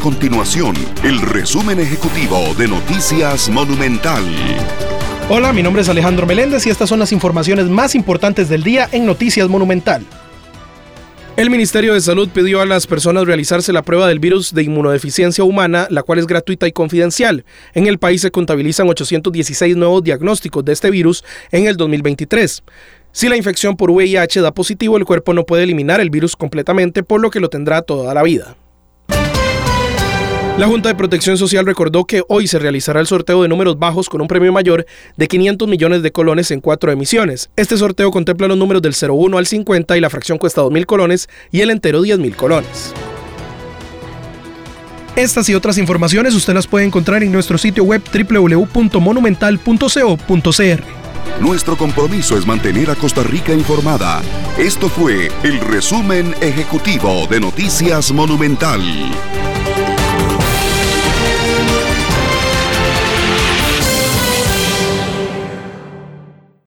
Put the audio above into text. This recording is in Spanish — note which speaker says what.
Speaker 1: continuación el resumen ejecutivo de Noticias Monumental.
Speaker 2: Hola, mi nombre es Alejandro Meléndez y estas son las informaciones más importantes del día en Noticias Monumental. El Ministerio de Salud pidió a las personas realizarse la prueba del virus de inmunodeficiencia humana, la cual es gratuita y confidencial. En el país se contabilizan 816 nuevos diagnósticos de este virus en el 2023. Si la infección por VIH da positivo, el cuerpo no puede eliminar el virus completamente, por lo que lo tendrá toda la vida. La Junta de Protección Social recordó que hoy se realizará el sorteo de números bajos con un premio mayor de 500 millones de colones en cuatro emisiones. Este sorteo contempla los números del 01 al 50 y la fracción cuesta 2.000 colones y el entero 10.000 colones. Estas y otras informaciones usted las puede encontrar en nuestro sitio web www.monumental.co.cr.
Speaker 1: Nuestro compromiso es mantener a Costa Rica informada. Esto fue el resumen ejecutivo de Noticias Monumental.